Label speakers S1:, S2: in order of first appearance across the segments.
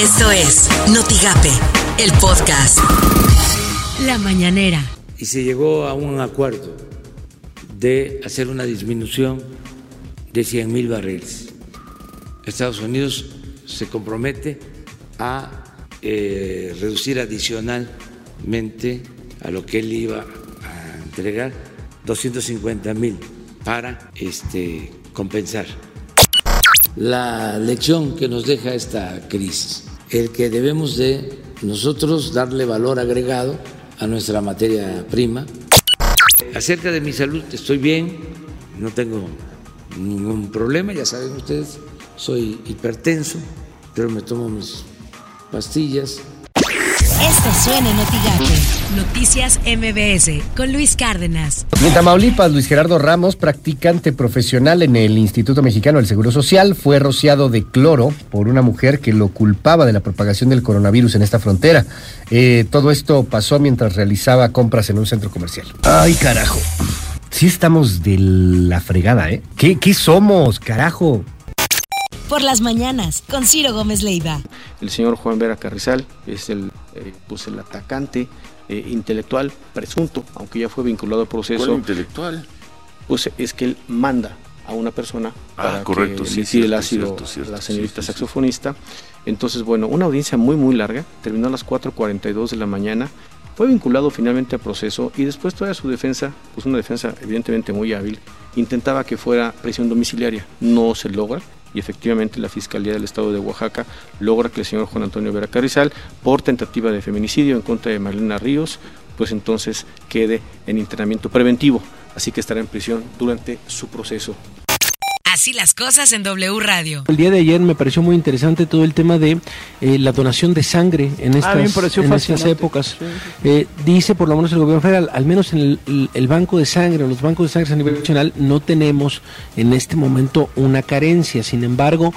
S1: Esto es Notigape, el podcast. La mañanera.
S2: Y se llegó a un acuerdo de hacer una disminución de 100 mil barriles. Estados Unidos se compromete a eh, reducir adicionalmente a lo que él iba a entregar 250 mil para este, compensar la lección que nos deja esta crisis, el que debemos de nosotros darle valor agregado a nuestra materia prima. Acerca de mi salud, estoy bien, no tengo ningún problema, ya saben ustedes, soy hipertenso, pero me tomo mis pastillas,
S1: esto suena en Noticias MBS con Luis Cárdenas.
S3: En Tamaulipas, Luis Gerardo Ramos, practicante profesional en el Instituto Mexicano del Seguro Social, fue rociado de cloro por una mujer que lo culpaba de la propagación del coronavirus en esta frontera. Eh, todo esto pasó mientras realizaba compras en un centro comercial. Ay, carajo. Sí estamos de la fregada, ¿eh? ¿Qué, qué somos, carajo?
S1: Por las mañanas con Ciro Gómez Leiva.
S4: El señor Juan Vera Carrizal es el, eh, pues el atacante eh, intelectual presunto, aunque ya fue vinculado al proceso.
S5: ¿Cuál intelectual?
S4: Pues es que él manda a una persona
S5: ah,
S4: para
S5: correcto,
S4: que
S5: sí,
S4: el ácido a la señorita saxofonista. Entonces, bueno, una audiencia muy, muy larga, terminó a las 4.42 de la mañana, fue vinculado finalmente al proceso y después toda su defensa, pues una defensa evidentemente muy hábil, intentaba que fuera prisión domiciliaria. No se logra, y efectivamente la Fiscalía del Estado de Oaxaca logra que el señor Juan Antonio Vera Carrizal, por tentativa de feminicidio en contra de Marlena Ríos, pues entonces quede en internamiento preventivo, así que estará en prisión durante su proceso.
S1: Así las cosas en W Radio.
S6: El día de ayer me pareció muy interesante todo el tema de eh, la donación de sangre en ah, estas, en estas épocas. Eh, dice por lo menos el gobierno federal, al menos en el, banco de sangre, los bancos de sangre a nivel nacional, no tenemos en este momento una carencia. Sin embargo,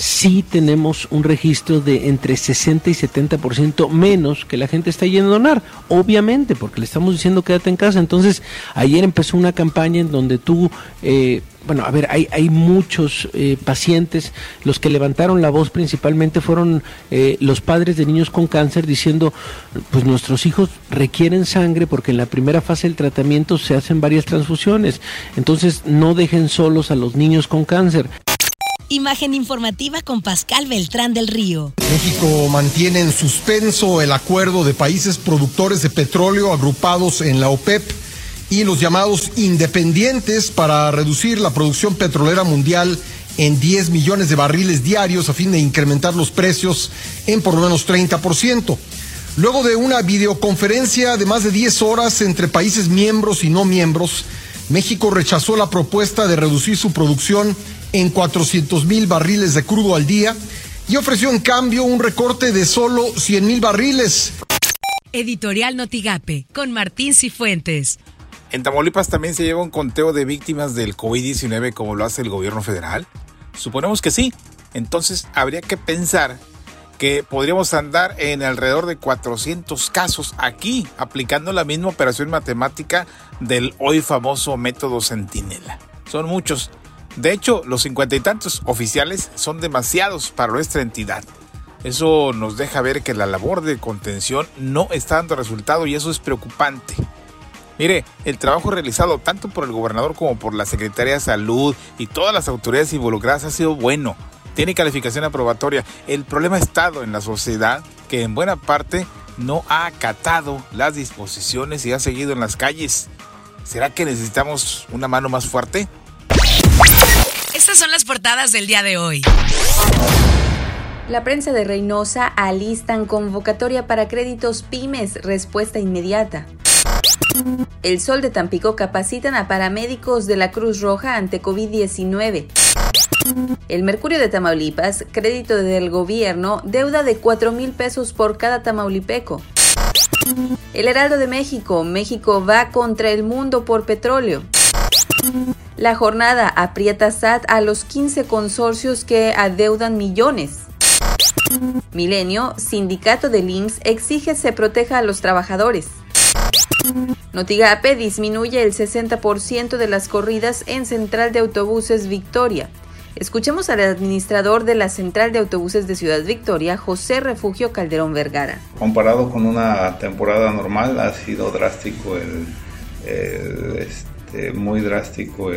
S6: sí tenemos un registro de entre 60 y 70% menos que la gente está yendo a donar, obviamente, porque le estamos diciendo quédate en casa. Entonces, ayer empezó una campaña en donde tú, eh, bueno, a ver, hay, hay muchos eh, pacientes, los que levantaron la voz principalmente fueron eh, los padres de niños con cáncer diciendo, pues nuestros hijos requieren sangre porque en la primera fase del tratamiento se hacen varias transfusiones, entonces no dejen solos a los niños con cáncer.
S1: Imagen informativa con Pascal Beltrán del Río.
S7: México mantiene en suspenso el acuerdo de países productores de petróleo agrupados en la OPEP y los llamados independientes para reducir la producción petrolera mundial en 10 millones de barriles diarios a fin de incrementar los precios en por lo menos 30%. Luego de una videoconferencia de más de 10 horas entre países miembros y no miembros, México rechazó la propuesta de reducir su producción en 400 mil barriles de crudo al día y ofreció en cambio un recorte de solo 100 mil barriles.
S1: Editorial Notigape con Martín Cifuentes.
S8: ¿En Tamaulipas también se lleva un conteo de víctimas del COVID-19 como lo hace el gobierno federal? Suponemos que sí. Entonces habría que pensar que podríamos andar en alrededor de 400 casos aquí, aplicando la misma operación matemática del hoy famoso método Centinela. Son muchos. De hecho, los cincuenta y tantos oficiales son demasiados para nuestra entidad. Eso nos deja ver que la labor de contención no está dando resultado y eso es preocupante. Mire, el trabajo realizado tanto por el gobernador como por la Secretaría de Salud y todas las autoridades involucradas ha sido bueno. Tiene calificación aprobatoria. El problema ha estado en la sociedad que en buena parte no ha acatado las disposiciones y ha seguido en las calles. ¿Será que necesitamos una mano más fuerte?
S1: Estas son las portadas del día de hoy.
S9: La prensa de Reynosa alistan convocatoria para créditos pymes, respuesta inmediata. El Sol de Tampico capacitan a paramédicos de la Cruz Roja ante COVID-19. El Mercurio de Tamaulipas, crédito del gobierno, deuda de 4 mil pesos por cada tamaulipeco. El Heraldo de México, México va contra el mundo por petróleo. La jornada aprieta SAT a los 15 consorcios que adeudan millones. Milenio, sindicato de links exige se proteja a los trabajadores. Notigape disminuye el 60% de las corridas en Central de Autobuses Victoria. Escuchemos al administrador de la Central de Autobuses de Ciudad Victoria, José Refugio Calderón Vergara.
S5: Comparado con una temporada normal, ha sido drástico el, este, muy drástico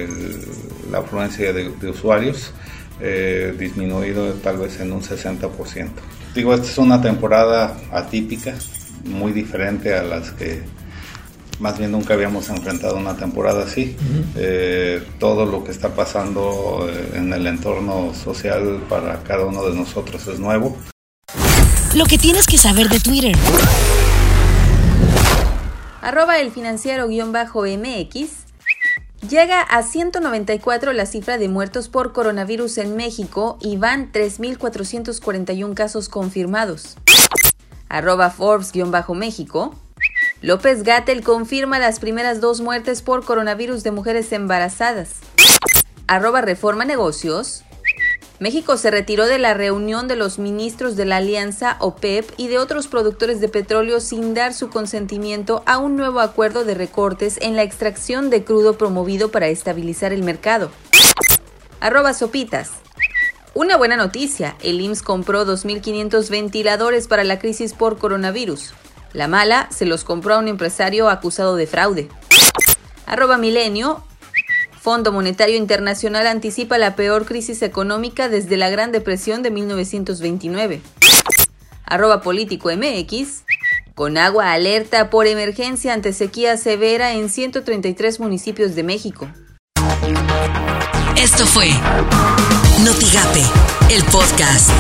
S5: la afluencia de, usuarios, eh, disminuido tal vez en un 60%. Digo, esta es una temporada atípica, muy diferente a las que más bien nunca habíamos enfrentado una temporada así. Eh, todo lo que está pasando eh, en el entorno social para cada uno de nosotros es nuevo.
S1: Lo que tienes que saber de Twitter.
S9: Arroba el financiero MX. Llega a 194 la cifra de muertos por coronavirus en México y van 3.441 casos confirmados. Arroba Forbes-México. López Gatel confirma las primeras dos muertes por coronavirus de mujeres embarazadas. Arroba Reforma Negocios. México se retiró de la reunión de los ministros de la Alianza OPEP y de otros productores de petróleo sin dar su consentimiento a un nuevo acuerdo de recortes en la extracción de crudo promovido para estabilizar el mercado. Arroba Sopitas. Una buena noticia, el IMSS compró 2.500 ventiladores para la crisis por coronavirus. La mala se los compró a un empresario acusado de fraude. Arroba Milenio. Fondo Monetario Internacional anticipa la peor crisis económica desde la Gran Depresión de 1929. Arroba Político MX. Con agua alerta por emergencia ante sequía severa en 133 municipios de México.
S1: Esto fue Notigape, el podcast.